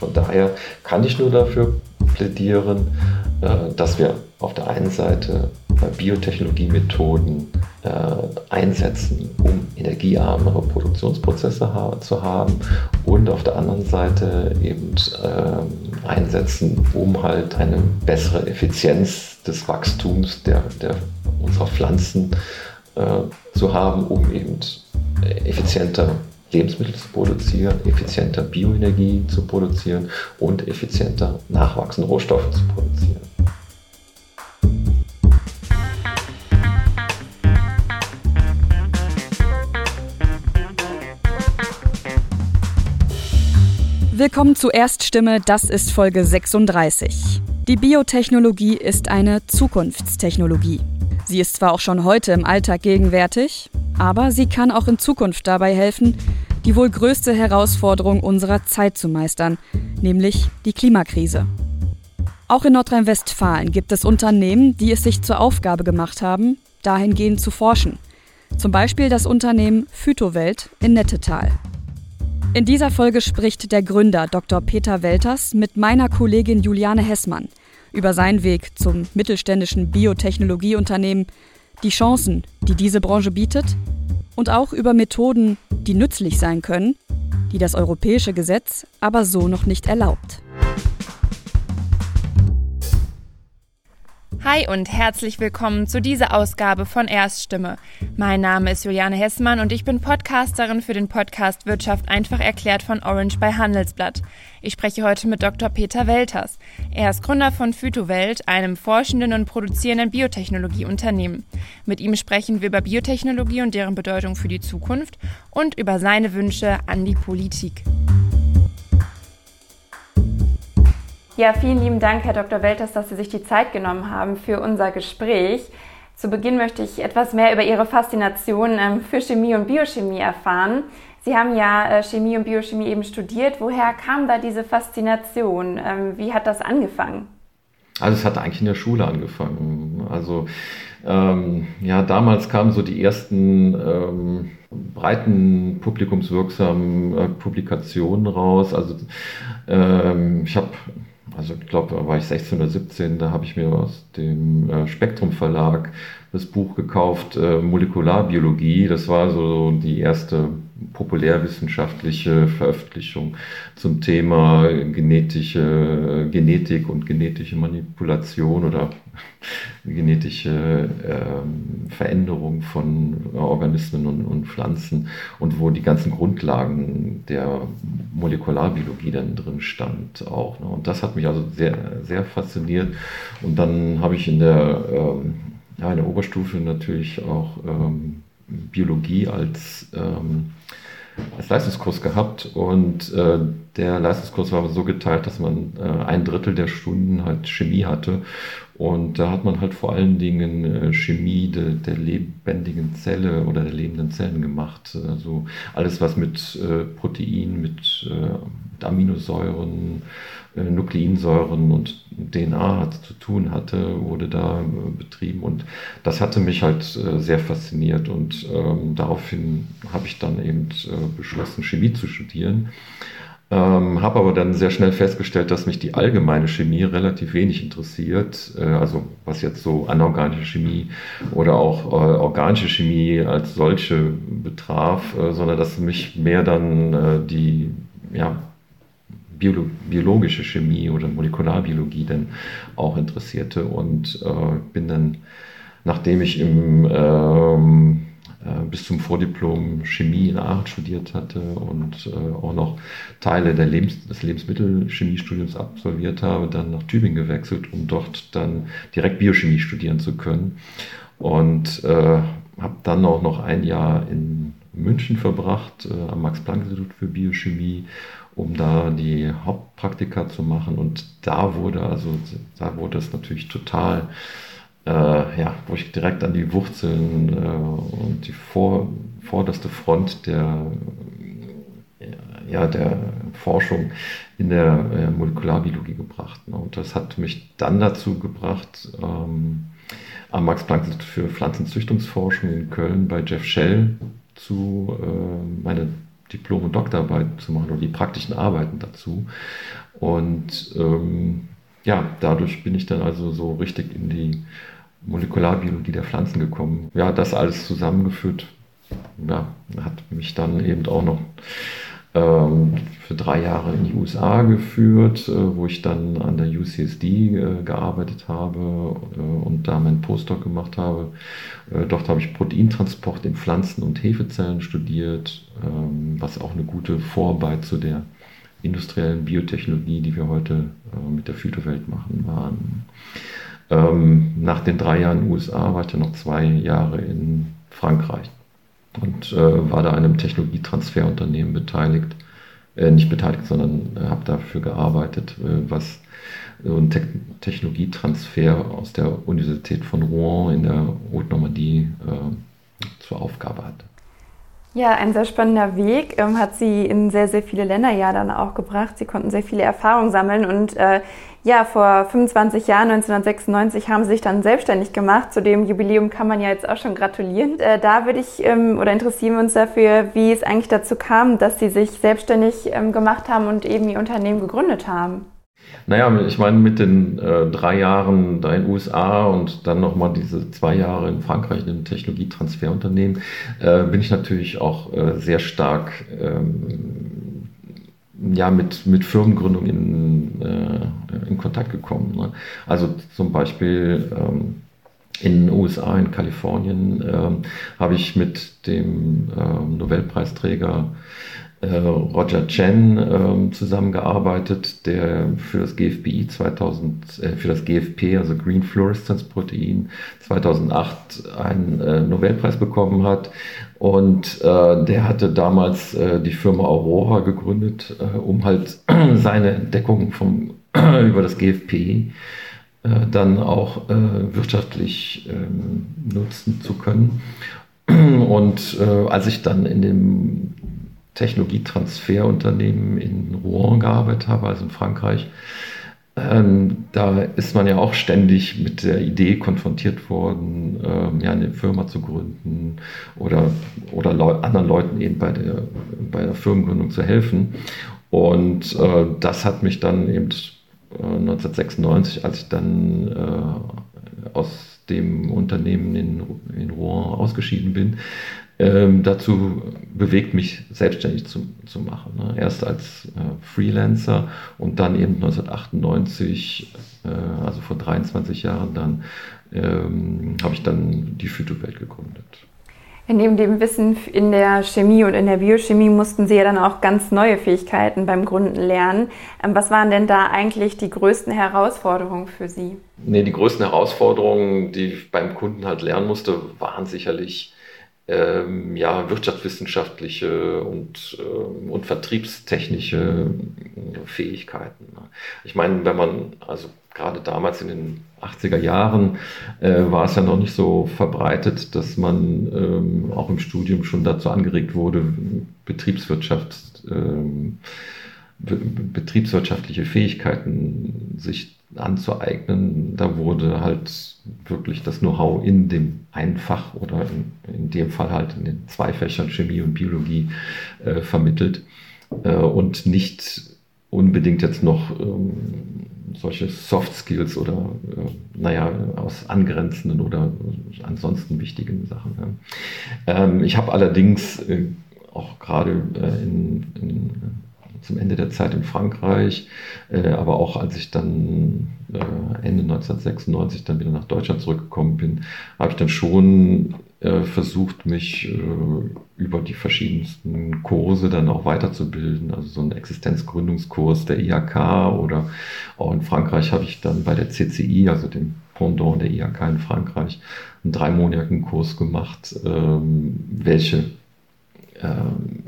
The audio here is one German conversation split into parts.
Von daher kann ich nur dafür plädieren, äh, dass wir auf der einen Seite Biotechnologiemethoden äh, einsetzen, um energiearmere Produktionsprozesse zu haben und auf der anderen Seite eben äh, einsetzen, um halt eine bessere Effizienz des Wachstums der, der unserer Pflanzen äh, zu haben, um eben effizienter Lebensmittel zu produzieren, effizienter Bioenergie zu produzieren und effizienter nachwachsende Rohstoffe zu produzieren. Willkommen zu Erststimme, das ist Folge 36. Die Biotechnologie ist eine Zukunftstechnologie. Sie ist zwar auch schon heute im Alltag gegenwärtig, aber sie kann auch in Zukunft dabei helfen, die wohl größte Herausforderung unserer Zeit zu meistern, nämlich die Klimakrise. Auch in Nordrhein-Westfalen gibt es Unternehmen, die es sich zur Aufgabe gemacht haben, dahingehend zu forschen. Zum Beispiel das Unternehmen Phytowelt in Nettetal. In dieser Folge spricht der Gründer Dr. Peter Welters mit meiner Kollegin Juliane Hessmann über seinen Weg zum mittelständischen Biotechnologieunternehmen, die Chancen, die diese Branche bietet und auch über Methoden, die nützlich sein können, die das europäische Gesetz aber so noch nicht erlaubt. Hi und herzlich willkommen zu dieser Ausgabe von Erststimme. Mein Name ist Juliane Hessmann und ich bin Podcasterin für den Podcast Wirtschaft einfach erklärt von Orange bei Handelsblatt. Ich spreche heute mit Dr. Peter Welters. Er ist Gründer von Phytowelt, einem forschenden und produzierenden Biotechnologieunternehmen. Mit ihm sprechen wir über Biotechnologie und deren Bedeutung für die Zukunft und über seine Wünsche an die Politik. Ja, vielen lieben Dank, Herr Dr. Welters, dass Sie sich die Zeit genommen haben für unser Gespräch. Zu Beginn möchte ich etwas mehr über Ihre Faszination ähm, für Chemie und Biochemie erfahren. Sie haben ja äh, Chemie und Biochemie eben studiert. Woher kam da diese Faszination? Ähm, wie hat das angefangen? Also es hat eigentlich in der Schule angefangen. Also ähm, ja, damals kamen so die ersten ähm, breiten publikumswirksamen äh, Publikationen raus. Also ähm, ich habe also ich glaube, da war ich 16 oder 17, da habe ich mir aus dem äh, Spektrum Verlag das Buch gekauft, äh, Molekularbiologie. Das war so die erste populärwissenschaftliche Veröffentlichung zum Thema genetische Genetik und genetische Manipulation oder genetische ähm, Veränderung von Organismen und, und, Pflanzen und wo die ganzen Grundlagen der Molekularbiologie dann drin stand auch. Ne? Und das hat mich also sehr, sehr fasziniert. Und dann habe ich in der, ähm, ja, in der Oberstufe natürlich auch ähm, Biologie als ähm, als Leistungskurs gehabt und äh, der Leistungskurs war so geteilt, dass man äh, ein Drittel der Stunden halt Chemie hatte und da hat man halt vor allen Dingen äh, Chemie de, der lebendigen Zelle oder der lebenden Zellen gemacht. Also alles, was mit äh, Protein, mit, mit Aminosäuren, äh, Nukleinsäuren und DNA zu tun hatte, wurde da betrieben. Und das hatte mich halt sehr fasziniert. Und ähm, daraufhin habe ich dann eben beschlossen, Chemie zu studieren. Ähm, habe aber dann sehr schnell festgestellt, dass mich die allgemeine Chemie relativ wenig interessiert. Äh, also was jetzt so anorganische Chemie oder auch äh, organische Chemie als solche betraf, äh, sondern dass mich mehr dann äh, die ja, Biolo biologische Chemie oder Molekularbiologie dann auch interessierte und äh, bin dann, nachdem ich im ähm, äh, bis zum Vordiplom Chemie in Aachen studiert hatte und äh, auch noch Teile Lebens des Lebensmittelchemiestudiums absolviert habe, dann nach Tübingen gewechselt, um dort dann direkt Biochemie studieren zu können. Und äh, habe dann auch noch ein Jahr in München verbracht, äh, am Max-Planck-Institut für Biochemie, um da die Hauptpraktika zu machen. Und da wurde also, da wurde es natürlich total äh, ja, wo ich direkt an die Wurzeln äh, und die vor, vorderste Front der, ja, der Forschung in der äh, Molekularbiologie gebracht. Ne? Und das hat mich dann dazu gebracht, ähm, am Max-Planck-Institut für Pflanzenzüchtungsforschung in Köln bei Jeff Shell zu äh, meine Diplom- und Doktorarbeit zu machen oder die praktischen Arbeiten dazu. Und ähm, ja, dadurch bin ich dann also so richtig in die Molekularbiologie der Pflanzen gekommen. Ja, das alles zusammengeführt, ja, hat mich dann eben auch noch ähm, für drei Jahre in die USA geführt, äh, wo ich dann an der UCSD äh, gearbeitet habe äh, und da meinen Postdoc gemacht habe. Äh, dort habe ich Proteintransport in Pflanzen und Hefezellen studiert, ähm, was auch eine gute Vorarbeit zu der industriellen Biotechnologie, die wir heute äh, mit der Phytowelt machen, waren. Ähm, nach den drei Jahren in den USA war ich dann noch zwei Jahre in Frankreich und äh, war da an einem Technologietransferunternehmen beteiligt, äh, nicht beteiligt, sondern äh, habe dafür gearbeitet, äh, was so ein Te Technologietransfer aus der Universität von Rouen in der Haute-Normandie äh, zur Aufgabe hatte. Ja, ein sehr spannender Weg ähm, hat Sie in sehr, sehr viele Länder ja dann auch gebracht. Sie konnten sehr viele Erfahrungen sammeln und äh, ja, vor 25 Jahren, 1996, haben Sie sich dann selbstständig gemacht. Zu dem Jubiläum kann man ja jetzt auch schon gratulieren. Äh, da würde ich ähm, oder interessieren wir uns dafür, wie es eigentlich dazu kam, dass Sie sich selbstständig ähm, gemacht haben und eben Ihr Unternehmen gegründet haben. Naja, ich meine, mit den äh, drei Jahren da in den USA und dann nochmal diese zwei Jahre in Frankreich in einem Technologietransferunternehmen, äh, bin ich natürlich auch äh, sehr stark ähm, ja, mit, mit Firmengründung in, äh, in Kontakt gekommen. Ne? Also zum Beispiel ähm, in den USA, in Kalifornien, ähm, habe ich mit dem ähm, Nobelpreisträger äh, Roger Chen äh, zusammengearbeitet, der für das GFPI 2000, äh, für das GFP, also Green Fluorescence Protein, 2008 einen äh, Nobelpreis bekommen hat. Und äh, der hatte damals äh, die Firma Aurora gegründet, um halt seine Entdeckungen vom, über das GFP dann auch wirtschaftlich ähm, nutzen zu können. Und als ich dann in dem Technologietransferunternehmen in Rouen gearbeitet habe, also in Frankreich. Ähm, da ist man ja auch ständig mit der Idee konfrontiert worden, ähm, ja, eine Firma zu gründen oder, oder Leu anderen Leuten eben bei der, bei der Firmengründung zu helfen. Und äh, das hat mich dann eben äh, 1996, als ich dann äh, aus dem Unternehmen in, in Rouen ausgeschieden bin, ähm, dazu bewegt, mich selbstständig zu, zu machen. Ne? Erst als äh, Freelancer und dann eben 1998, äh, also vor 23 Jahren, dann ähm, habe ich dann die Phytowelt gegründet. Neben dem Wissen in der Chemie und in der Biochemie mussten Sie ja dann auch ganz neue Fähigkeiten beim Gründen lernen. Ähm, was waren denn da eigentlich die größten Herausforderungen für Sie? Nee, die größten Herausforderungen, die ich beim Kunden halt lernen musste, waren sicherlich ähm, ja, wirtschaftswissenschaftliche und, äh, und vertriebstechnische Fähigkeiten. Ne? Ich meine, wenn man, also gerade damals in den 80er Jahren äh, war es ja noch nicht so verbreitet, dass man ähm, auch im Studium schon dazu angeregt wurde, Betriebswirtschaft, ähm, be betriebswirtschaftliche Fähigkeiten sich anzueignen. Da wurde halt wirklich das Know-how in dem einen Fach oder in, in, dem Fall halt in den zwei Fächern Chemie und Biologie äh, vermittelt äh, und nicht unbedingt jetzt noch ähm, solche Soft Skills oder äh, naja, aus angrenzenden oder ansonsten wichtigen Sachen. Ja. Ähm, ich habe allerdings äh, auch gerade äh, in, in zum Ende der Zeit in Frankreich, äh, aber auch als ich dann äh, Ende 1996 dann wieder nach Deutschland zurückgekommen bin, habe ich dann schon äh, versucht, mich äh, über die verschiedensten Kurse dann auch weiterzubilden. Also so ein Existenzgründungskurs der IHK oder auch in Frankreich habe ich dann bei der CCI, also dem Pendant der IHK in Frankreich, einen dreimonatigen Kurs gemacht, ähm, welche ähm,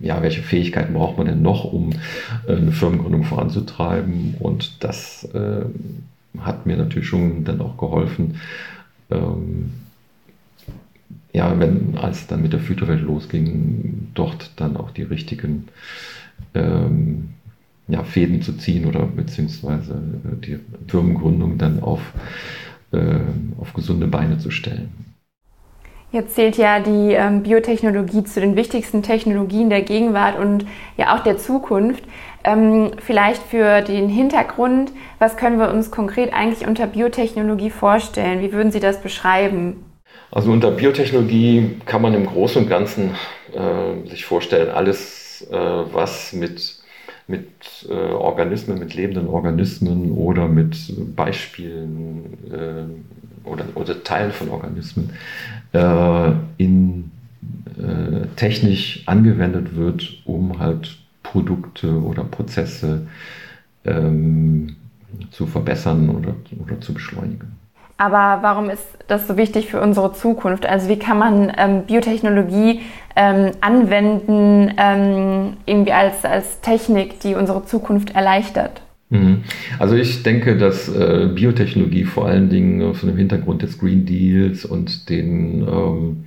ja, welche Fähigkeiten braucht man denn noch, um äh, eine Firmengründung voranzutreiben? Und das äh, hat mir natürlich schon dann auch geholfen, ähm, ja, wenn, als dann mit der Phytowelt losging, dort dann auch die richtigen ähm, ja, Fäden zu ziehen oder beziehungsweise äh, die Firmengründung dann auf, äh, auf gesunde Beine zu stellen. Jetzt zählt ja die ähm, Biotechnologie zu den wichtigsten Technologien der Gegenwart und ja auch der Zukunft. Ähm, vielleicht für den Hintergrund, was können wir uns konkret eigentlich unter Biotechnologie vorstellen? Wie würden Sie das beschreiben? Also unter Biotechnologie kann man im Großen und Ganzen äh, sich vorstellen, alles, äh, was mit, mit äh, Organismen, mit lebenden Organismen oder mit Beispielen äh, oder, oder Teilen von Organismen äh, in äh, technisch angewendet wird, um halt Produkte oder Prozesse ähm, zu verbessern oder, oder zu beschleunigen. Aber warum ist das so wichtig für unsere Zukunft? Also wie kann man ähm, Biotechnologie ähm, anwenden, ähm, irgendwie als, als Technik, die unsere Zukunft erleichtert? Mhm. Also ich denke, dass äh, Biotechnologie vor allen Dingen von dem Hintergrund des Green Deals und den ähm,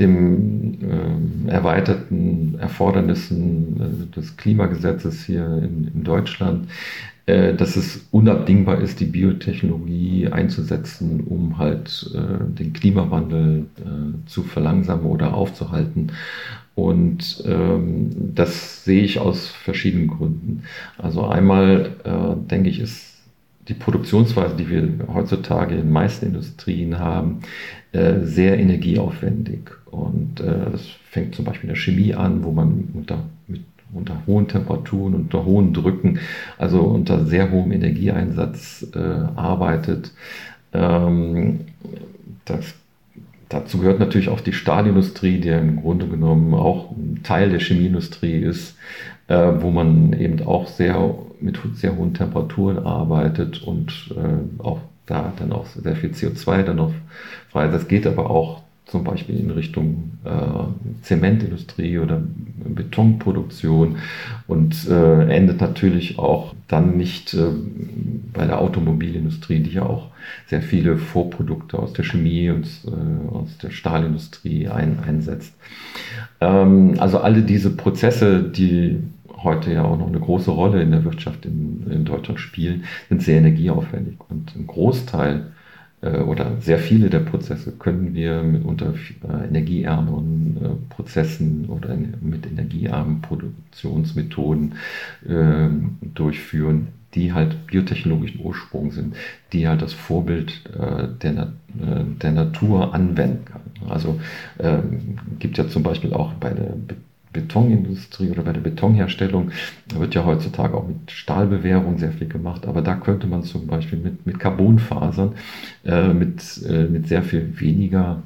dem äh, erweiterten Erfordernissen äh, des Klimagesetzes hier in, in Deutschland äh, dass es unabdingbar ist, die Biotechnologie einzusetzen, um halt äh, den Klimawandel äh, zu verlangsamen oder aufzuhalten. Und ähm, das sehe ich aus verschiedenen Gründen. Also einmal äh, denke ich, ist die Produktionsweise, die wir heutzutage in den meisten Industrien haben, äh, sehr energieaufwendig. Und äh, das fängt zum Beispiel in der Chemie an, wo man unter, unter hohen Temperaturen, unter hohen Drücken, also unter sehr hohem Energieeinsatz äh, arbeitet. Ähm, das, dazu gehört natürlich auch die Stahlindustrie, die im Grunde genommen auch ein Teil der Chemieindustrie ist, äh, wo man eben auch sehr mit sehr hohen Temperaturen arbeitet und äh, auch da dann auch sehr viel CO2 dann noch frei. Das geht aber auch zum Beispiel in Richtung äh, Zementindustrie oder Betonproduktion und äh, endet natürlich auch dann nicht äh, bei der Automobilindustrie, die ja auch sehr viele Vorprodukte aus der Chemie und äh, aus der Stahlindustrie ein, einsetzt. Ähm, also alle diese Prozesse, die heute ja auch noch eine große Rolle in der Wirtschaft in, in Deutschland spielen, sind sehr energieaufwendig und ein Großteil oder sehr viele der Prozesse können wir mit unter äh, energieärmeren äh, Prozessen oder mit energiearmen Produktionsmethoden ähm, durchführen, die halt biotechnologischen Ursprung sind, die halt das Vorbild der, der Natur anwenden kann. Also ähm, gibt ja zum Beispiel auch bei der Betonindustrie oder bei der Betonherstellung wird ja heutzutage auch mit Stahlbewährung sehr viel gemacht, aber da könnte man zum Beispiel mit, mit Carbonfasern äh, mit, äh, mit sehr viel weniger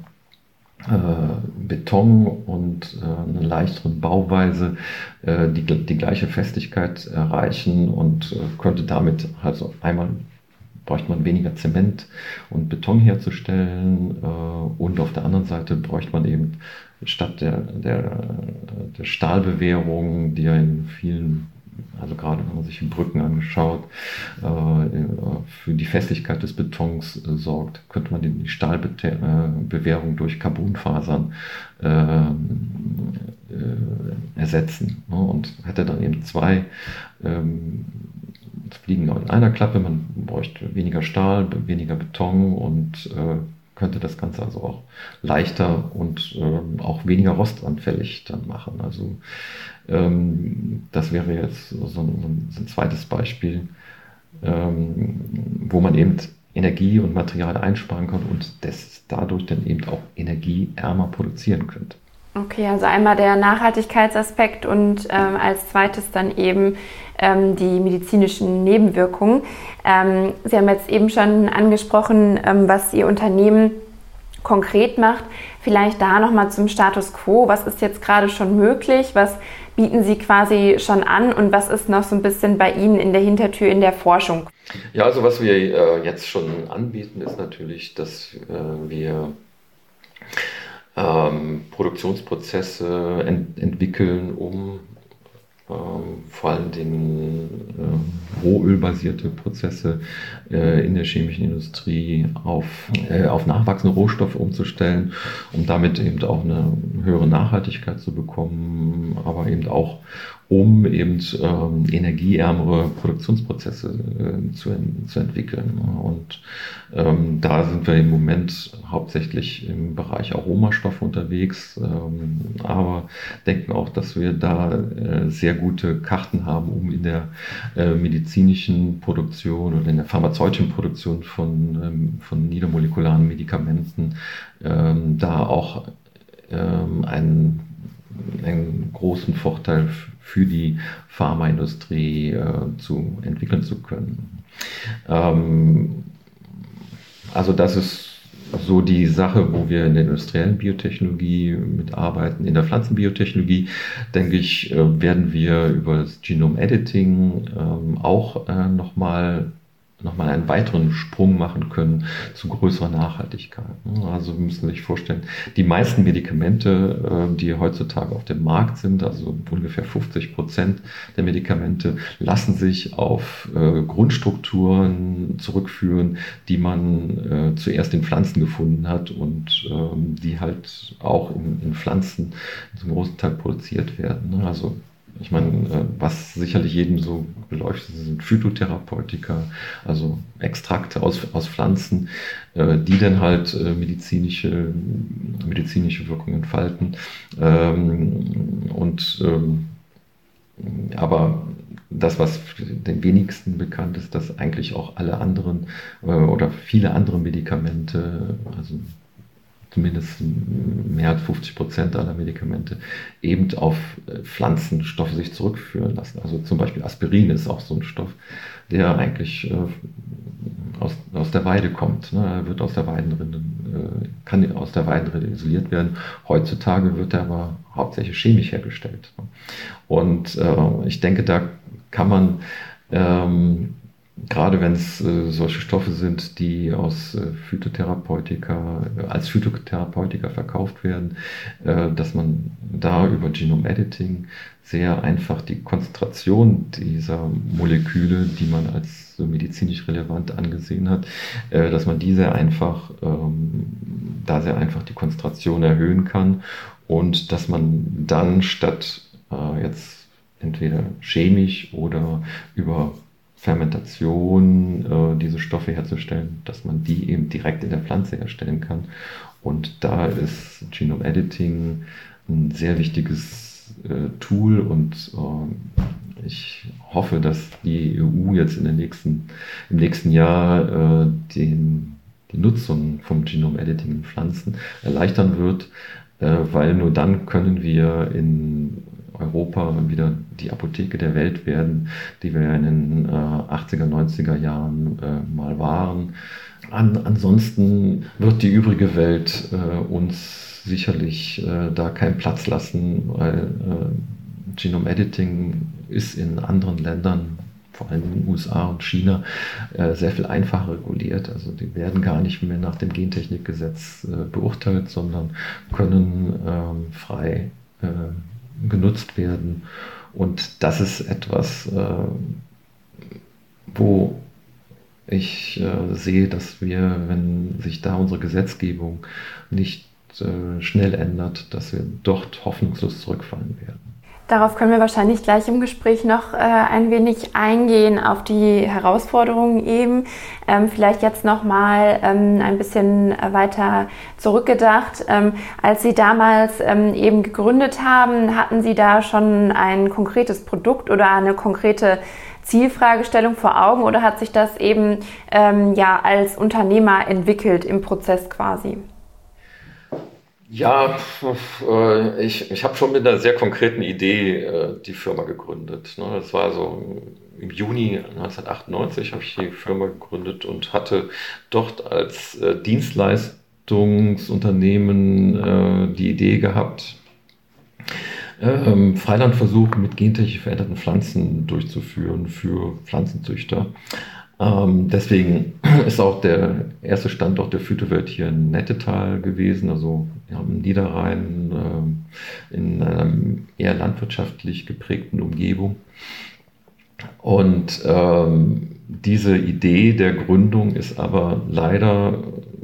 äh, Beton und äh, einer leichteren Bauweise äh, die, die gleiche Festigkeit erreichen und äh, könnte damit also einmal bräuchte man weniger Zement und Beton herzustellen und auf der anderen Seite bräuchte man eben statt der, der, der Stahlbewährung, die ja in vielen, also gerade wenn man sich die Brücken angeschaut, äh, für die Festigkeit des Betons äh, sorgt, könnte man die Stahlbewährung durch Carbonfasern äh, ersetzen ne? und hätte dann eben zwei ähm, Fliegen in einer Klappe, man bräuchte weniger Stahl, weniger Beton und könnte das Ganze also auch leichter und ähm, auch weniger rostanfällig dann machen. Also ähm, das wäre jetzt so ein, so ein zweites Beispiel, ähm, wo man eben Energie und Material einsparen kann und das dadurch dann eben auch energieärmer produzieren könnte. Okay, also einmal der Nachhaltigkeitsaspekt und ähm, als zweites dann eben ähm, die medizinischen Nebenwirkungen. Ähm, Sie haben jetzt eben schon angesprochen, ähm, was Ihr Unternehmen konkret macht. Vielleicht da nochmal zum Status quo. Was ist jetzt gerade schon möglich? Was bieten Sie quasi schon an und was ist noch so ein bisschen bei Ihnen in der Hintertür in der Forschung? Ja, also was wir äh, jetzt schon anbieten, ist natürlich, dass äh, wir ähm, Produktionsprozesse ent entwickeln, um ähm, vor allen Dingen rohölbasierte Prozesse äh, in der chemischen Industrie auf, äh, auf nachwachsende Rohstoffe umzustellen, um damit eben auch eine höhere Nachhaltigkeit zu bekommen, aber eben auch um eben ähm, energieärmere Produktionsprozesse äh, zu, zu entwickeln. Und ähm, da sind wir im Moment hauptsächlich im Bereich Aromastoffe unterwegs, ähm, aber denken auch, dass wir da äh, sehr gute Karten haben, um in der äh, medizinischen Produktion oder in der pharmazeutischen Produktion von, ähm, von niedermolekularen Medikamenten ähm, da auch ähm, einen, einen großen Vorteil für die Pharmaindustrie äh, zu entwickeln zu können. Ähm, also das ist so die Sache, wo wir in der industriellen Biotechnologie mitarbeiten. In der Pflanzenbiotechnologie, denke ich, äh, werden wir über das Genome Editing ähm, auch äh, nochmal nochmal einen weiteren Sprung machen können zu größerer Nachhaltigkeit. Also wir müssen sich vorstellen, die meisten Medikamente, äh, die heutzutage auf dem Markt sind, also ungefähr 50 Prozent der Medikamente, lassen sich auf äh, Grundstrukturen zurückführen, die man äh, zuerst in Pflanzen gefunden hat und ähm, die halt auch in, Pflanzen zum großen Teil produziert werden. Also ich meine, äh, was sicherlich jedem so beleuchtet, sind Phytotherapeutika, also Extrakte aus, aus Pflanzen, äh, die dann halt äh, medizinische, medizinische Wirkung entfalten. Ähm, und ähm, aber das, was den wenigsten bekannt ist, dass eigentlich auch alle anderen oder viele andere Medikamente, also zumindest mehr als 50 Prozent aller Medikamente eben auf äh, Pflanzenstoffe sich zurückführen lassen. Also zum Beispiel Aspirin ist auch so ein Stoff, der eigentlich äh, aus, aus der Weide kommt. Ne? Er wird aus der Weidenrinde, äh, kann aus der Weidenrinde isoliert werden. Heutzutage wird er aber hauptsächlich chemisch hergestellt. Und ich denke, da kann man ähm, gerade wenn es äh, solche Stoffe sind, die aus äh, Phytotherapeutika, als Phytotherapeutika verkauft werden, äh, dass man da über Genome Editing sehr einfach die Konzentration dieser Moleküle, die man als medizinisch relevant angesehen hat, äh, dass man diese einfach, ähm, da sehr einfach die Konzentration erhöhen kann und dass man dann statt äh, jetzt entweder chemisch oder über Fermentation äh, diese Stoffe herzustellen, dass man die eben direkt in der Pflanze herstellen kann. Und da ist Genome Editing ein sehr wichtiges äh, Tool und äh, ich hoffe, dass die EU jetzt in den nächsten, im nächsten Jahr äh, den, die Nutzung vom Genome Editing in Pflanzen erleichtern wird, äh, weil nur dann können wir in Europa wieder die Apotheke der Welt werden, die wir in den äh, 80er, 90er Jahren äh, mal waren. An, ansonsten wird die übrige Welt äh, uns sicherlich äh, da keinen Platz lassen, weil äh, Genome Editing ist in anderen Ländern vor allem in den USA und China, äh, sehr viel einfacher reguliert. Also die werden gar nicht mehr nach dem Gentechnikgesetz beurteilt, sondern können ähm, frei äh, genutzt werden. Und das ist etwas, äh, wo ich äh, sehe, dass wir, wenn sich da unsere Gesetzgebung nicht äh, schnell ändert, dass wir dort hoffnungslos zurückfallen werden. Darauf können wir wahrscheinlich gleich im Gespräch noch äh, ein wenig eingehen auf die Herausforderungen eben. Ähm, vielleicht jetzt noch mal ähm, ein bisschen weiter zurückgedacht. Ähm, als Sie damals ähm, eben gegründet haben, hatten Sie da schon ein konkretes Produkt oder eine konkrete Zielfragestellung vor Augen oder hat sich das eben ähm, ja als Unternehmer entwickelt im Prozess quasi? Ja, äh, ich, ich habe schon mit einer sehr konkreten Idee äh, die Firma gegründet. Ne? Das war so im Juni 1998 habe ich die Firma gegründet und hatte dort als äh, Dienstleistungsunternehmen die Idee gehabt, ähm, Freilandversuche mit gentechnisch veränderten Pflanzen durchzuführen für Pflanzenzüchter. Ähm, deswegen ist auch der erste Standort der Phytowelt hier in Nettetal gewesen, also ja, im Niederrhein, äh, in einer eher landwirtschaftlich geprägten Umgebung. Und ähm, diese Idee der Gründung ist aber leider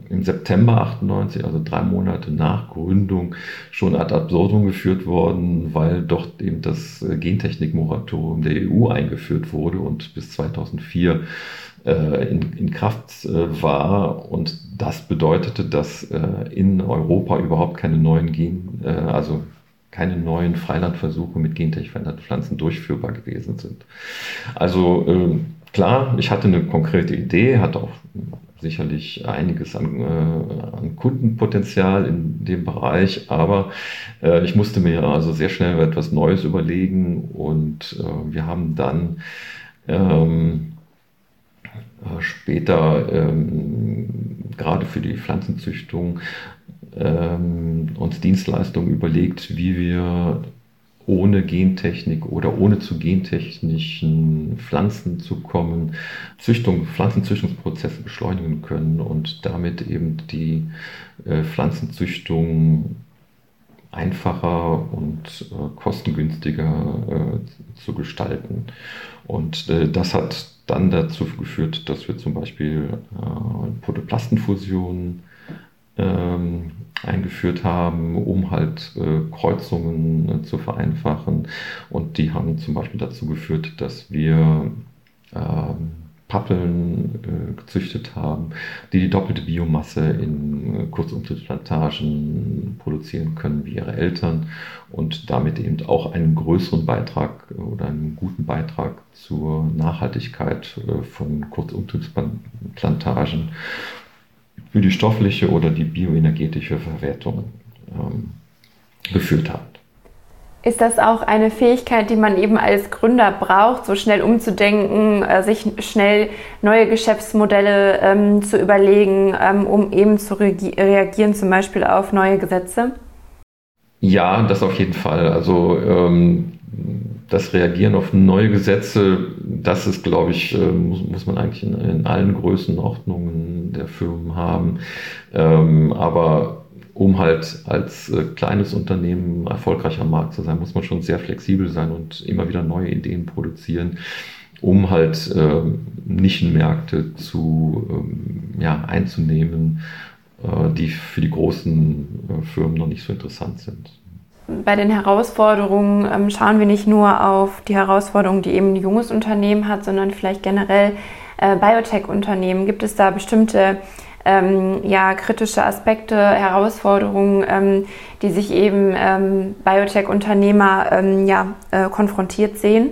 im September 98, also drei Monate nach Gründung, schon ad absurdum geführt worden, weil dort eben das Gentechnikmoratorium der EU eingeführt wurde und bis 2004 äh, in, in, Kraft äh, war. Und das bedeutete, dass äh, in Europa überhaupt keine neuen Gen, äh, also keine neuen Freilandversuche mit gentechnisch veränderten Pflanzen durchführbar gewesen sind. Also ähm, klar, ich hatte eine konkrete Idee, hatte auch sicherlich einiges an, äh, an Kundenpotenzial in dem Bereich, aber äh, ich musste mir also sehr schnell etwas Neues überlegen und äh, wir haben dann ähm, äh, später ähm, gerade für die Pflanzenzüchtung ähm, uns Dienstleistungen überlegt, wie wir ohne Gentechnik oder ohne zu gentechnischen Pflanzen zu kommen, Züchtung, Pflanzenzüchtungsprozesse beschleunigen können und damit eben die äh, Pflanzenzüchtung einfacher und äh, kostengünstiger äh, zu gestalten. Und äh, das hat dann dazu geführt, dass wir zum Beispiel äh, Protoplastenfusion ähm, eingeführt haben, um halt äh, Kreuzungen äh, zu vereinfachen. Und die haben zum Beispiel dazu geführt, dass wir ähm, Pappeln äh, gezüchtet haben, die die doppelte Biomasse in äh, Kurzumtriebsplantagen produzieren können wie ihre Eltern und damit eben auch einen größeren Beitrag oder einen guten Beitrag zur Nachhaltigkeit äh, von Kurzumtriebsplantagen für die stoffliche oder die bioenergetische Verwertung ähm, geführt hat. Ist das auch eine Fähigkeit, die man eben als Gründer braucht, so schnell umzudenken, äh, sich schnell neue Geschäftsmodelle ähm, zu überlegen, ähm, um eben zu reagieren, zum Beispiel auf neue Gesetze? Ja, das auf jeden Fall. Also ähm, das Reagieren auf neue Gesetze, das ist, glaube ich, äh, muss, muss man eigentlich in, in, allen Größenordnungen der Firmen haben. Ähm, aber um halt als äh, kleines Unternehmen erfolgreich am Markt zu sein, muss man schon sehr flexibel sein und immer wieder neue Ideen produzieren, um halt äh, Nischenmärkte zu ähm, ja, einzunehmen, äh, die für die großen äh, Firmen noch nicht so interessant sind bei den Herausforderungen ähm, schauen wir nicht nur auf die Herausforderungen, die eben ein junges Unternehmen hat, sondern vielleicht generell äh, Biotech-Unternehmen. Gibt es da bestimmte ähm, ja, kritische Aspekte, Herausforderungen, ähm, die sich eben ähm, Biotech-Unternehmer ähm, ja, äh, konfrontiert sehen?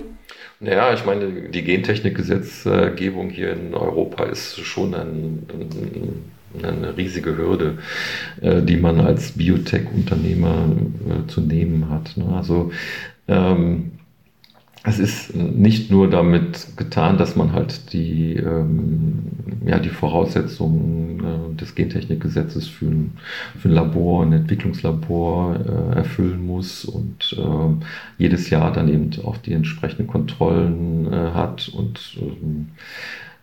Naja, ich meine, die Gentechnik-Gesetzgebung hier in Europa ist schon ein, ein eine riesige Hürde, äh, die man als Biotech-Unternehmer äh, zu nehmen hat. Ne? Also ähm, es ist nicht nur damit getan, dass man halt die, ähm, ja, die Voraussetzungen äh, des Gentechnikgesetzes für ein, für ein Labor, ein Entwicklungslabor äh, erfüllen muss und äh, jedes Jahr dann eben auch die entsprechenden Kontrollen äh, hat und ähm,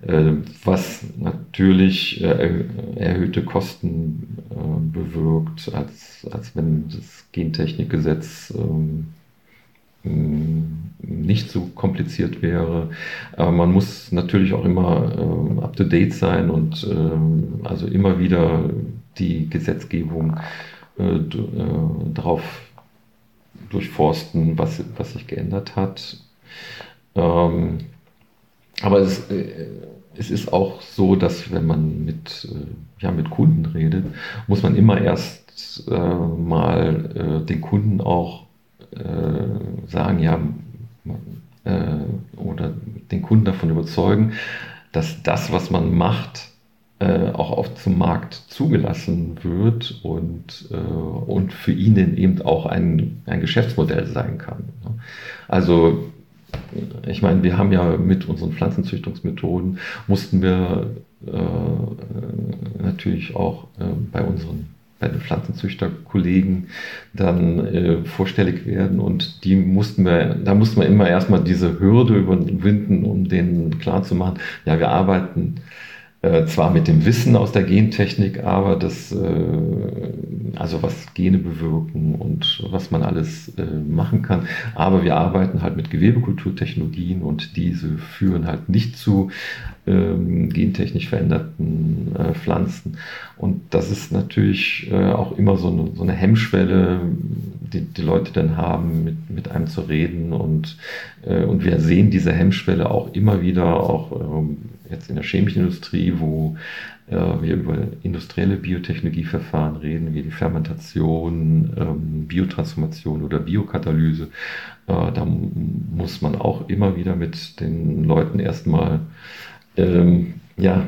äh, was natürlich äh, erhöhte Kosten bewirkt, als, als wenn das Gentechnikgesetz ähm, nicht so kompliziert wäre. Aber man muss natürlich auch immer ähm, up-to-date sein und ähm, also immer wieder die Gesetzgebung darauf durchforsten, was, was sich geändert hat. Aber es, äh, es ist auch so, dass wenn man mit, äh, ja, mit Kunden redet, muss man immer erst äh, mal äh, den Kunden auch äh, sagen, ja, äh, oder den Kunden davon überzeugen, dass das, was man macht, auch auf zum Markt zugelassen wird und, und für ihn eben auch ein, ein Geschäftsmodell sein kann. Also ich meine, wir haben ja mit unseren Pflanzenzüchtungsmethoden, mussten wir äh, natürlich auch äh, bei unseren bei den Pflanzenzüchterkollegen dann äh, vorstellig werden. Und die mussten wir, da mussten wir immer erstmal diese Hürde überwinden, um denen klarzumachen, ja, wir arbeiten äh, zwar mit dem Wissen aus der Gentechnik, aber das, äh, also was Gene bewirken und was man alles äh, machen kann. Aber wir arbeiten halt mit Gewebekulturtechnologien und diese führen halt nicht zu ähm, gentechnisch veränderten äh, Pflanzen. Und das ist natürlich äh, auch immer so eine, so eine Hemmschwelle, die die Leute dann haben, mit, mit einem zu reden. Und, äh, und wir sehen diese Hemmschwelle auch immer wieder, auch ähm, jetzt in der chemischen Industrie, wo äh, wir über industrielle Biotechnologieverfahren reden, wie die Fermentation, ähm, Biotransformation oder Biokatalyse. Äh, da muss man auch immer wieder mit den Leuten erstmal ähm, ja,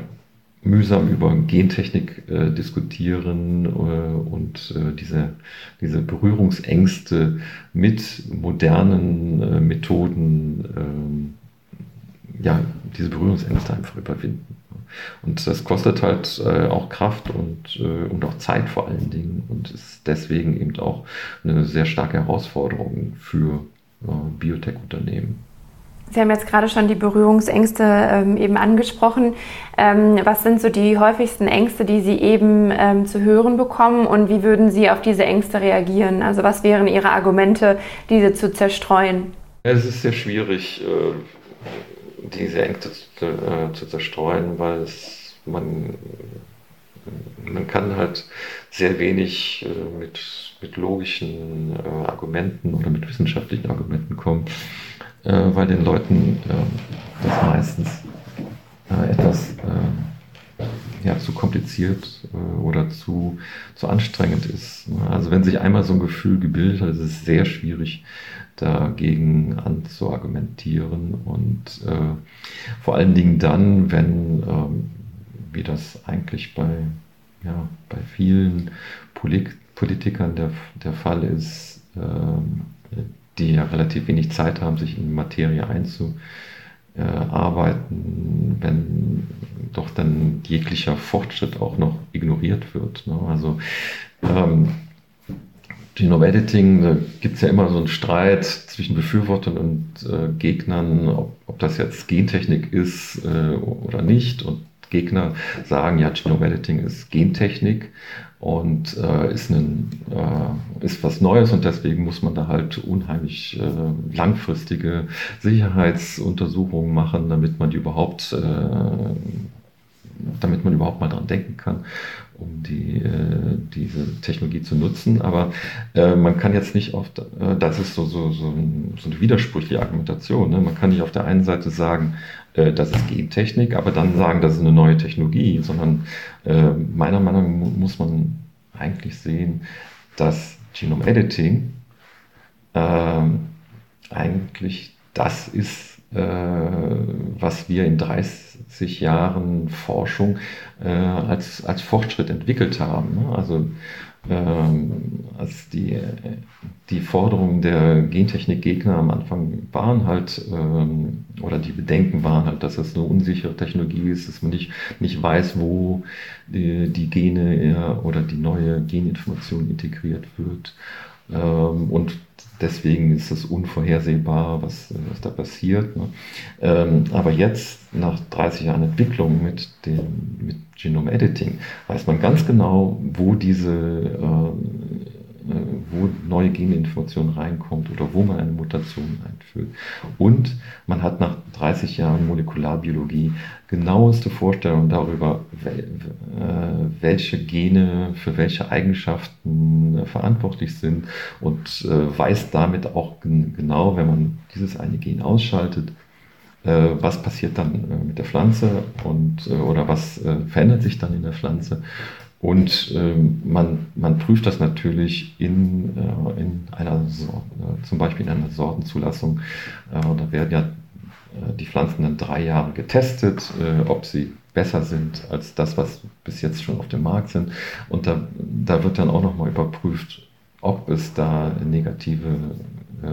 mühsam über Gentechnik äh, diskutieren äh, und äh, diese, diese Berührungsängste mit modernen äh, Methoden ähm, ja, diese Berührungsängste einfach überwinden. Und das kostet halt äh, auch Kraft und, äh, und auch Zeit vor allen Dingen und ist deswegen eben auch eine sehr starke Herausforderung für äh, Biotech-Unternehmen. Sie haben jetzt gerade schon die Berührungsängste ähm, eben angesprochen. Ähm, was sind so die häufigsten Ängste, die Sie eben ähm, zu hören bekommen und wie würden Sie auf diese Ängste reagieren? Also was wären Ihre Argumente, diese zu zerstreuen? Es ist sehr schwierig, äh, diese Ängste zu, äh, zu zerstreuen, weil es, man, man kann halt sehr wenig äh, mit, mit logischen äh, Argumenten oder mit wissenschaftlichen Argumenten kommen, äh, weil den Leuten äh, das meistens äh, etwas ja, zu kompliziert oder zu, zu anstrengend ist. Also wenn sich einmal so ein Gefühl gebildet hat, ist es sehr schwierig, dagegen anzuargumentieren und äh, vor allen Dingen dann, wenn, ähm, wie das eigentlich bei, ja, bei vielen Polit Politikern der, der Fall ist, äh, die ja relativ wenig Zeit haben, sich in Materie einzuarbeiten, wenn doch dann jeglicher Fortschritt auch noch ignoriert wird. Ne? Also ähm, Genome Editing, da gibt es ja immer so einen Streit zwischen Befürwortern und äh, Gegnern, ob, ob, das jetzt Gentechnik ist äh, oder nicht. Und Gegner sagen, ja, Genome Editing ist Gentechnik und äh, ist, ein, äh, ist was Neues und deswegen muss man da halt unheimlich äh, langfristige Sicherheitsuntersuchungen machen, damit man die überhaupt äh, damit man überhaupt mal dran denken kann, um die, äh, diese Technologie zu nutzen. Aber äh, man kann jetzt nicht auf, äh, das ist so, so, so, ein, so, eine widersprüchliche Argumentation. Ne? Man kann nicht auf der einen Seite sagen, äh, das ist Gentechnik, aber dann sagen, das ist eine neue Technologie, sondern äh, meiner Meinung nach muss man eigentlich sehen, dass Genome Editing ähm, eigentlich das ist, äh, was wir in 30 Jahren Forschung äh, als, als Fortschritt entwickelt haben. Ne? Also ähm, als die, die Forderungen der Gentechnikgegner am Anfang waren halt, ähm, oder die Bedenken waren halt, dass es eine unsichere Technologie ist, dass man nicht, nicht weiß, wo die, Gene oder die neue Geninformation integriert wird. Ähm, und deswegen ist es unvorhersehbar, was, was da passiert. Ne? Ähm, aber jetzt, nach 30 Jahren Entwicklung mit, dem, mit Genome Editing, weiß man ganz genau, wo diese äh, äh, wo neue Geninformation reinkommt oder wo man eine Mutation einführt. Und man hat nach 30 Jahren Molekularbiologie genaueste Vorstellungen darüber, äh, welche Gene für welche Eigenschaften äh, verantwortlich sind und weiß damit auch genau, wenn man dieses eine Gen ausschaltet, was passiert dann mit der Pflanze und oder was verändert sich dann in der Pflanze und ähm, man, man prüft das natürlich in, äh, in einer, äh, zum Beispiel in einer Sortenzulassung. Äh, da werden ja äh, die Pflanzen dann drei Jahre getestet, äh, ob sie besser sind als das, was bis jetzt schon auf dem Markt sind. Und da, da wird dann auch nochmal überprüft, ob es da negative äh,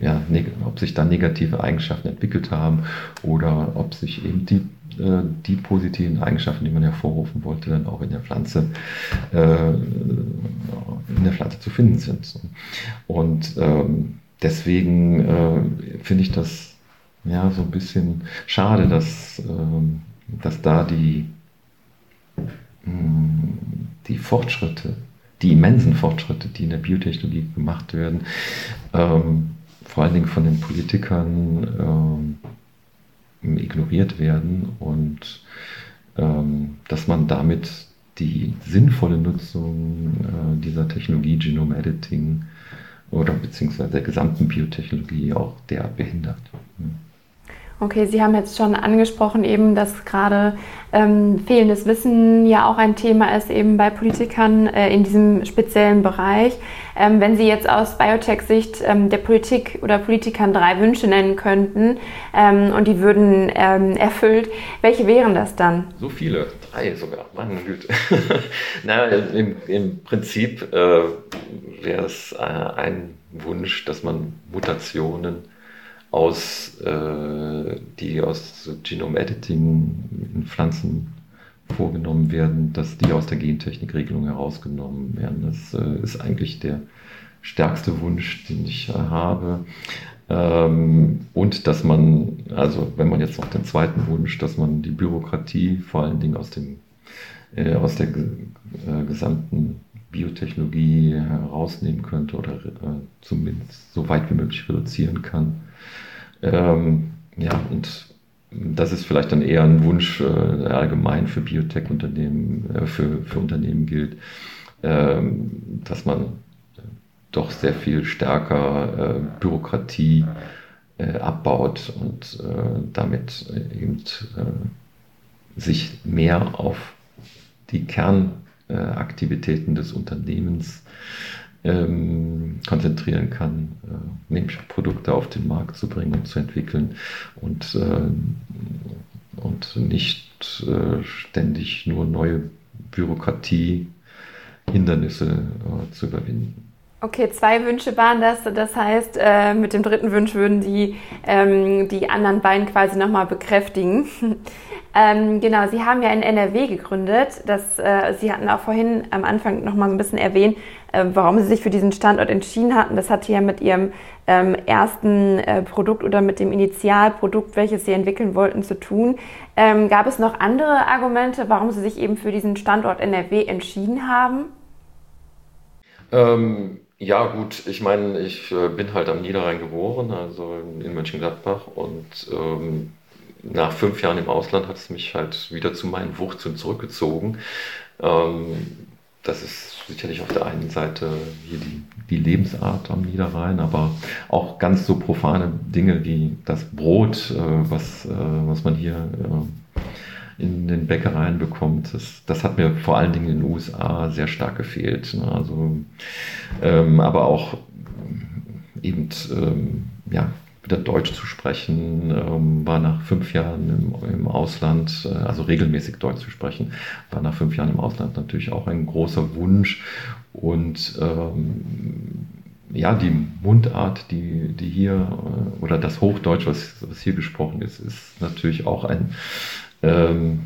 ja, ob sich da negative Eigenschaften entwickelt haben oder ob sich eben die äh, die positiven Eigenschaften, die man hervorrufen wollte, dann auch in der Pflanze, äh, in der Pflanze zu finden sind. Und ähm, deswegen äh, finde ich das ja so ein bisschen schade, dass ähm, dass da die, hm, die Fortschritte, die immensen Fortschritte, die in der Biotechnologie gemacht werden, ähm, vor allen Dingen von den Politikern ähm, ignoriert werden und dass man damit die sinnvolle Nutzung äh, dieser Technologie Genome Editing oder beziehungsweise der gesamten Biotechnologie auch der behindert. Okay, Sie haben jetzt schon angesprochen, eben, dass gerade ähm, fehlendes Wissen ja auch ein Thema ist, eben bei Politikern äh, in diesem speziellen Bereich. Ähm, wenn Sie jetzt aus Biotech-Sicht ähm, der Politik oder Politikern drei Wünsche nennen könnten ähm, und die würden ähm, erfüllt, welche wären das dann? So viele, drei sogar, meine Güte. Na, im, im Prinzip äh, wäre es äh, ein Wunsch, dass man Mutationen aus, äh, die aus Genome Editing in Pflanzen vorgenommen werden, dass die aus der Gentechnikregelung herausgenommen werden. Das äh, ist eigentlich der stärkste Wunsch, den ich äh, habe. Ähm, und dass man, also wenn man jetzt noch den zweiten Wunsch, dass man die Bürokratie vor allen Dingen aus, dem, äh, aus der äh, gesamten Biotechnologie herausnehmen könnte oder äh, zumindest so weit wie möglich reduzieren kann. Ähm, ja, und das ist vielleicht dann eher ein Wunsch, äh, allgemein für Biotech-Unternehmen, äh, für, für Unternehmen gilt, ähm, dass man doch sehr viel stärker äh, Bürokratie äh, abbaut und äh, damit eben äh, sich mehr auf die Kernaktivitäten des Unternehmens ähm, konzentrieren kann, äh, Produkte auf den Markt zu bringen und zu entwickeln und, äh, und nicht äh, ständig nur neue Bürokratie, Hindernisse äh, zu überwinden. Okay, zwei Wünsche waren das. Das heißt, äh, mit dem dritten Wunsch würden die ähm, die anderen beiden quasi nochmal bekräftigen. ähm, genau, Sie haben ja in NRW gegründet. Das, äh, Sie hatten auch vorhin am Anfang nochmal so ein bisschen erwähnt, äh, warum Sie sich für diesen Standort entschieden hatten. Das hatte ja mit Ihrem ähm, ersten äh, Produkt oder mit dem Initialprodukt, welches Sie entwickeln wollten, zu tun. Ähm, gab es noch andere Argumente, warum Sie sich eben für diesen Standort NRW entschieden haben? Ähm ja, gut, ich meine, ich äh, bin halt am Niederrhein geboren, also in Mönchengladbach und ähm, nach fünf Jahren im Ausland hat es mich halt wieder zu meinen Wurzeln zurückgezogen. Ähm, das ist sicherlich auf der einen Seite hier die, die Lebensart am Niederrhein, aber auch ganz so profane Dinge wie das Brot, äh, was, äh, was man hier äh, in den Bäckereien bekommt. Das, das hat mir vor allen Dingen in den USA sehr stark gefehlt. Ne? Also, ähm, aber auch eben ähm, ja, wieder Deutsch zu sprechen, ähm, war nach fünf Jahren im, im Ausland, äh, also regelmäßig Deutsch zu sprechen, war nach fünf Jahren im Ausland natürlich auch ein großer Wunsch. Und ähm, ja, die Mundart, die, die hier, äh, oder das Hochdeutsch, was, was hier gesprochen ist, ist natürlich auch ein, ähm,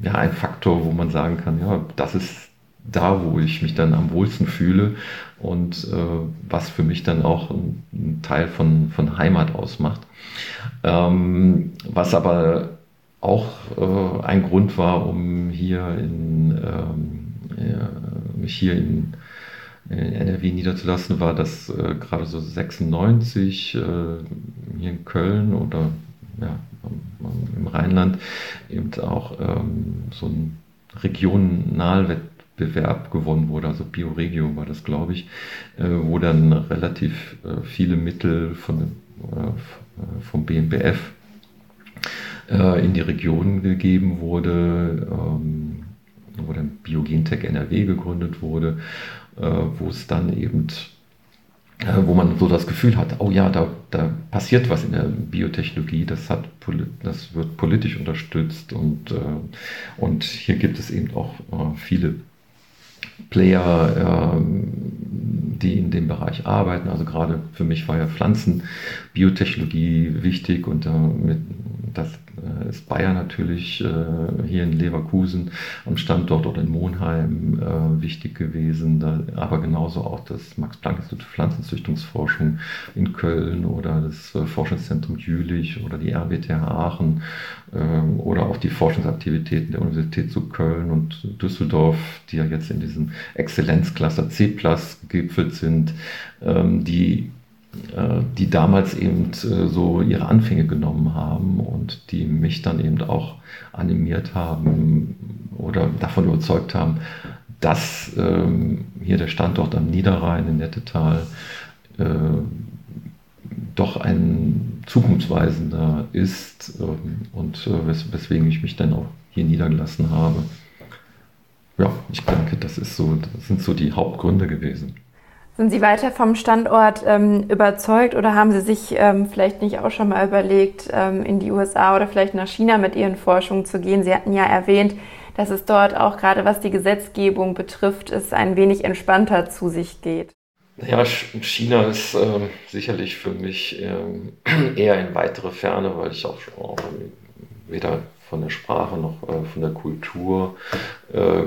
ja, ein Faktor, wo man sagen kann, ja, das ist da, wo ich mich dann am wohlsten fühle und äh, was für mich dann auch ein, Teil von, von Heimat ausmacht. Ähm, was aber auch äh, ein Grund war, um hier in, ähm, ja, mich hier in, in, NRW niederzulassen, war, dass äh, gerade so 96 äh, hier in Köln oder ja, im Rheinland eben auch ähm, so ein Regionalwettbewerb gewonnen wurde, also Bioregio war das, glaube ich, äh, wo dann relativ äh, viele Mittel von, äh, vom BMBF äh, in die Region gegeben wurde, ähm, wo dann Biogentech NRW gegründet wurde, äh, wo es dann eben wo man so das Gefühl hat, oh ja, da, da passiert was in der Biotechnologie, das, hat, das wird politisch unterstützt und, äh, und hier gibt es eben auch äh, viele Player, ähm, die in dem Bereich arbeiten. Also gerade für mich war ja Pflanzenbiotechnologie wichtig und mit, das äh, ist Bayer natürlich äh, hier in Leverkusen am Standort oder in Monheim äh, wichtig gewesen, aber genauso auch das Max-Planck-Institut für Pflanzenzüchtungsforschung in Köln oder das Forschungszentrum Jülich oder die RWTH Aachen ähm, oder auch die Forschungsaktivitäten der Universität zu Köln und Düsseldorf, die ja jetzt in diesem Exzellenzcluster C gegipfelt sind, ähm, die die damals eben äh, so ihre Anfänge genommen haben und die mich dann eben auch animiert haben oder davon überzeugt haben, dass ähm, hier der Standort am Niederrhein in Nettetal äh, doch ein zukunftsweisender ist ähm, und weswegen ich mich dann auch hier niedergelassen habe. Ja, ich denke, das, ist so, das sind so die Hauptgründe gewesen. Sind Sie weiter vom Standort ähm, überzeugt oder haben Sie sich ähm, vielleicht nicht auch schon mal überlegt, ähm, in die USA oder vielleicht nach China mit Ihren Forschungen zu gehen? Sie hatten ja erwähnt, dass es dort auch gerade was die Gesetzgebung betrifft, es ein wenig entspannter zu sich geht. Ja, China ist äh, sicherlich für mich äh, eher in weitere Ferne, weil ich auch, auch weder von der Sprache noch äh, von der Kultur äh,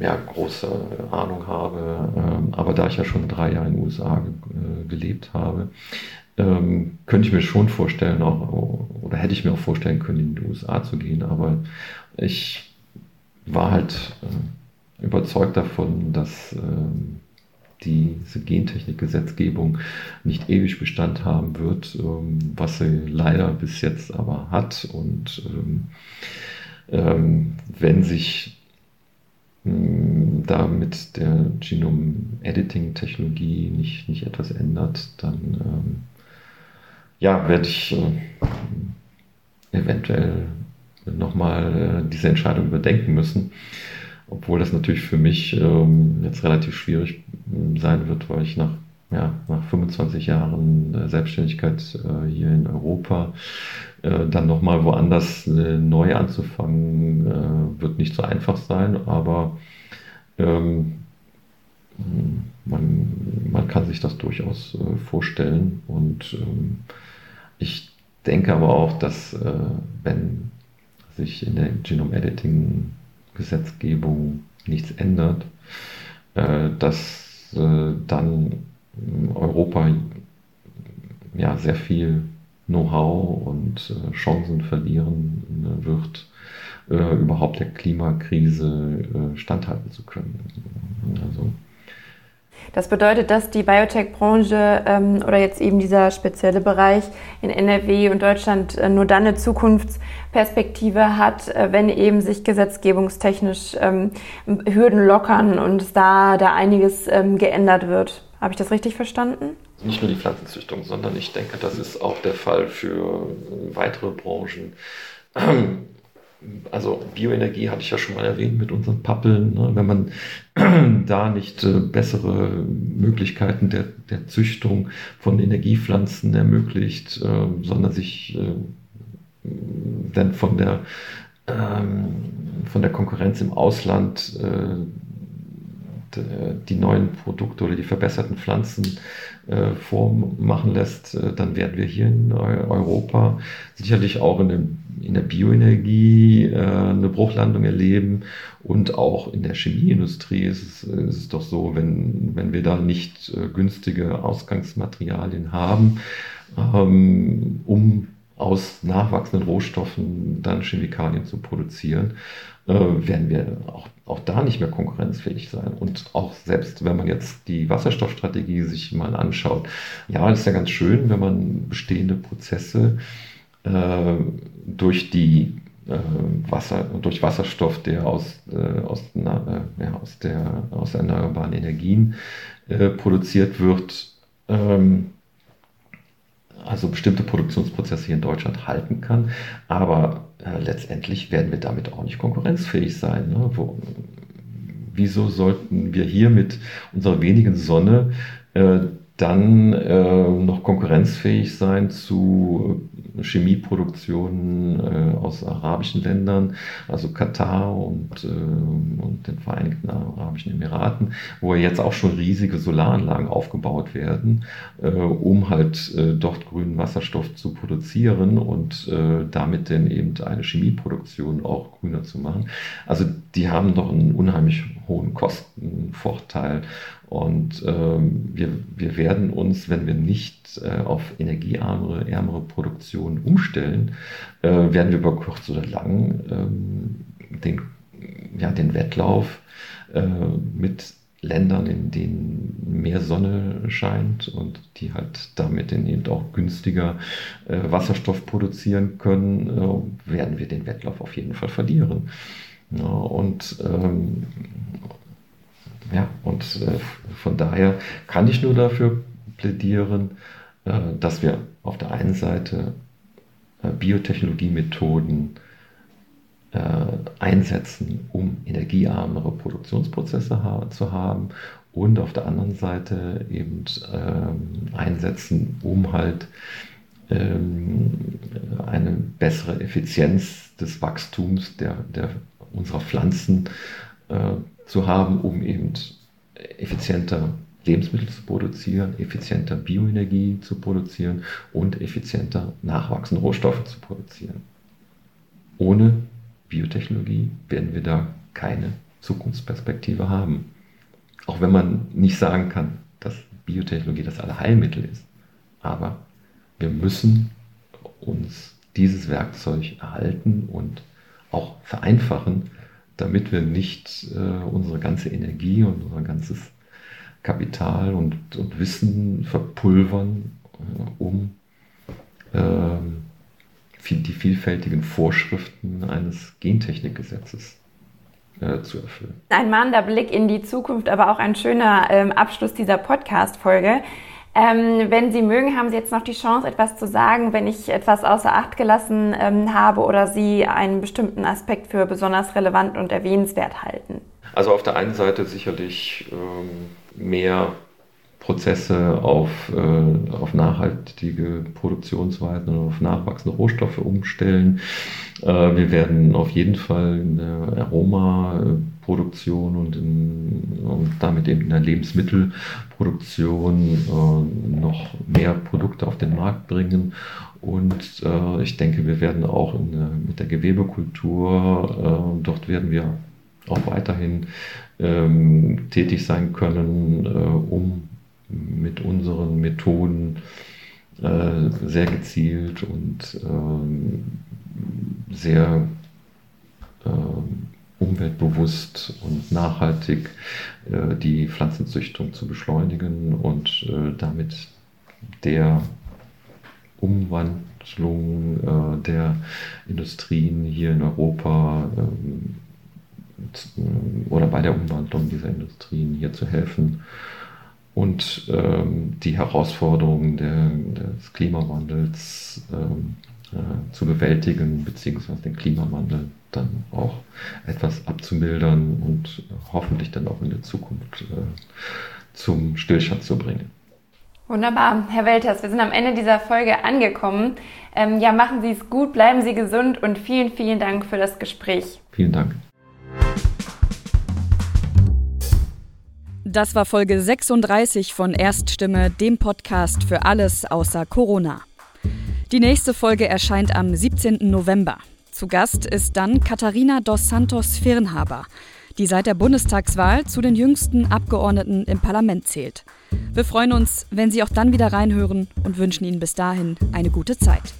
ja, große Ahnung habe. Ähm, aber da ich ja schon drei Jahre in den USA äh, gelebt habe, ähm, könnte ich mir schon vorstellen, auch, oder hätte ich mir auch vorstellen können, in die USA zu gehen. Aber ich war halt äh, überzeugt davon, dass äh, diese Gentechnik-Gesetzgebung nicht ewig Bestand haben wird, ähm, was sie leider bis jetzt aber hat. Und ähm, ähm, wenn sich da mit der Genom-Editing-Technologie nicht, nicht etwas ändert, dann ähm, ja, werde ich äh, eventuell nochmal äh, diese Entscheidung überdenken müssen. Obwohl das natürlich für mich ähm, jetzt relativ schwierig äh, sein wird, weil ich nach, ja, nach 25 Jahren Selbstständigkeit äh, hier in Europa äh, dann nochmal woanders äh, neu anzufangen, äh, wird nicht so einfach sein, aber ähm, man, man kann sich das durchaus äh, vorstellen und ähm, ich denke aber auch, dass äh, wenn sich in der Genome Editing Gesetzgebung nichts ändert, dass dann Europa ja sehr viel Know-how und äh, Chancen verlieren äh, wird, äh, überhaupt der Klimakrise äh, standhalten zu können. Also, das bedeutet, dass die Biotech-Branche ähm, oder jetzt eben dieser spezielle Bereich in NRW und Deutschland äh, nur dann eine Zukunftsperspektive hat, äh, wenn eben sich gesetzgebungstechnisch ähm, Hürden lockern und da, da einiges ähm, geändert wird. Habe ich das richtig verstanden? Nicht nur die Pflanzenzüchtung, sondern ich denke, das ist auch der Fall für weitere Branchen. Also Bioenergie hatte ich ja schon mal erwähnt mit unseren Pappeln. Ne? Wenn man da nicht äh, bessere Möglichkeiten der, der Züchtung von Energiepflanzen ermöglicht, äh, sondern sich äh, dann von der, ähm, von der Konkurrenz im Ausland die neuen Produkte oder die verbesserten Pflanzen äh, vormachen lässt, äh, dann werden wir hier in Europa sicherlich auch in, dem, in der Bioenergie äh, eine Bruchlandung erleben. Und auch in der Chemieindustrie ist es, ist es doch so, wenn, wenn wir da nicht günstige Ausgangsmaterialien haben, ähm, um aus nachwachsenden Rohstoffen dann Chemikalien zu produzieren, äh, werden wir auch, auch da nicht mehr konkurrenzfähig sein. Und auch selbst wenn man jetzt die Wasserstoffstrategie sich mal anschaut, ja, das ist ja ganz schön, wenn man bestehende Prozesse äh, durch die äh, Wasser, durch Wasserstoff, der aus, äh, aus, na, äh, ja, aus, der, aus erneuerbaren Energien äh, produziert wird, ähm, also bestimmte Produktionsprozesse hier in Deutschland halten kann. Aber äh, letztendlich werden wir damit auch nicht konkurrenzfähig sein. Ne? Wo, wieso sollten wir hier mit unserer wenigen Sonne äh, dann äh, noch konkurrenzfähig sein zu Chemieproduktionen äh, aus arabischen Ländern, also Katar und, äh, und den Vereinigten Arabischen Emiraten, wo jetzt auch schon riesige Solaranlagen aufgebaut werden, äh, um halt äh, dort grünen Wasserstoff zu produzieren und äh, damit dann eben eine Chemieproduktion auch grüner zu machen. Also die haben doch einen unheimlich hohen Kostenvorteil und ähm, wir, wir werden uns, wenn wir nicht äh, auf energieärmere, ärmere Produktion umstellen, äh, werden wir über kurz oder lang ähm, den, ja, den Wettlauf äh, mit Ländern, in denen mehr Sonne scheint und die halt damit eben auch günstiger äh, Wasserstoff produzieren können, äh, werden wir den Wettlauf auf jeden Fall verlieren. Ja, und ähm, ja, und äh, von daher kann ich nur dafür plädieren, äh, dass wir auf der einen Seite äh, Biotechnologiemethoden äh, einsetzen, um energiearmere Produktionsprozesse zu haben und auf der anderen Seite eben ähm, einsetzen, um halt ähm, eine bessere Effizienz des Wachstums der, der unserer Pflanzen äh, zu haben, um eben effizienter Lebensmittel zu produzieren, effizienter Bioenergie zu produzieren und effizienter nachwachsende Rohstoffe zu produzieren. Ohne Biotechnologie werden wir da keine Zukunftsperspektive haben. Auch wenn man nicht sagen kann, dass Biotechnologie das Allerheilmittel ist. Aber wir müssen uns dieses Werkzeug erhalten und auch vereinfachen, damit wir nicht äh, unsere ganze Energie und unser ganzes Kapital und, und Wissen verpulvern, äh, um äh, die vielfältigen Vorschriften eines Gentechnikgesetzes äh, zu erfüllen. Ein mahnender Blick in die Zukunft, aber auch ein schöner ähm, Abschluss dieser Podcast-Folge. Ähm, wenn Sie mögen, haben Sie jetzt noch die Chance, etwas zu sagen, wenn ich etwas außer Acht gelassen ähm, habe oder Sie einen bestimmten Aspekt für besonders relevant und erwähnenswert halten. Also auf der einen Seite sicherlich ähm, mehr Prozesse auf, äh, auf nachhaltige Produktionsweisen und auf nachwachsende Rohstoffe umstellen. Äh, wir werden auf jeden Fall in der Aromaproduktion und, in, und damit eben in der Lebensmittelproduktion äh, noch mehr Produkte auf den Markt bringen. Und äh, ich denke, wir werden auch der, mit der Gewebekultur, äh, dort werden wir auch weiterhin ähm, tätig sein können, äh, um mit unseren Methoden äh, sehr gezielt und ähm, sehr umweltbewusst und nachhaltig äh, die Pflanzenzüchtung zu beschleunigen und äh, damit der Umwandlung äh, der Industrien hier in Europa ähm, oder bei der Umwandlung dieser Industrien hier zu helfen und ähm, die Herausforderungen der, des Klimawandels ähm, äh, zu bewältigen, beziehungsweise den Klimawandel dann auch etwas abzumildern und hoffentlich dann auch in der Zukunft äh, zum Stillstand zu bringen. Wunderbar, Herr Welters, wir sind am Ende dieser Folge angekommen. Ähm, ja, machen Sie es gut, bleiben Sie gesund und vielen, vielen Dank für das Gespräch. Vielen Dank. Das war Folge 36 von Erststimme, dem Podcast für alles außer Corona. Die nächste Folge erscheint am 17. November. Zu Gast ist dann Katharina dos Santos Firnhaber, die seit der Bundestagswahl zu den jüngsten Abgeordneten im Parlament zählt. Wir freuen uns, wenn Sie auch dann wieder reinhören und wünschen Ihnen bis dahin eine gute Zeit.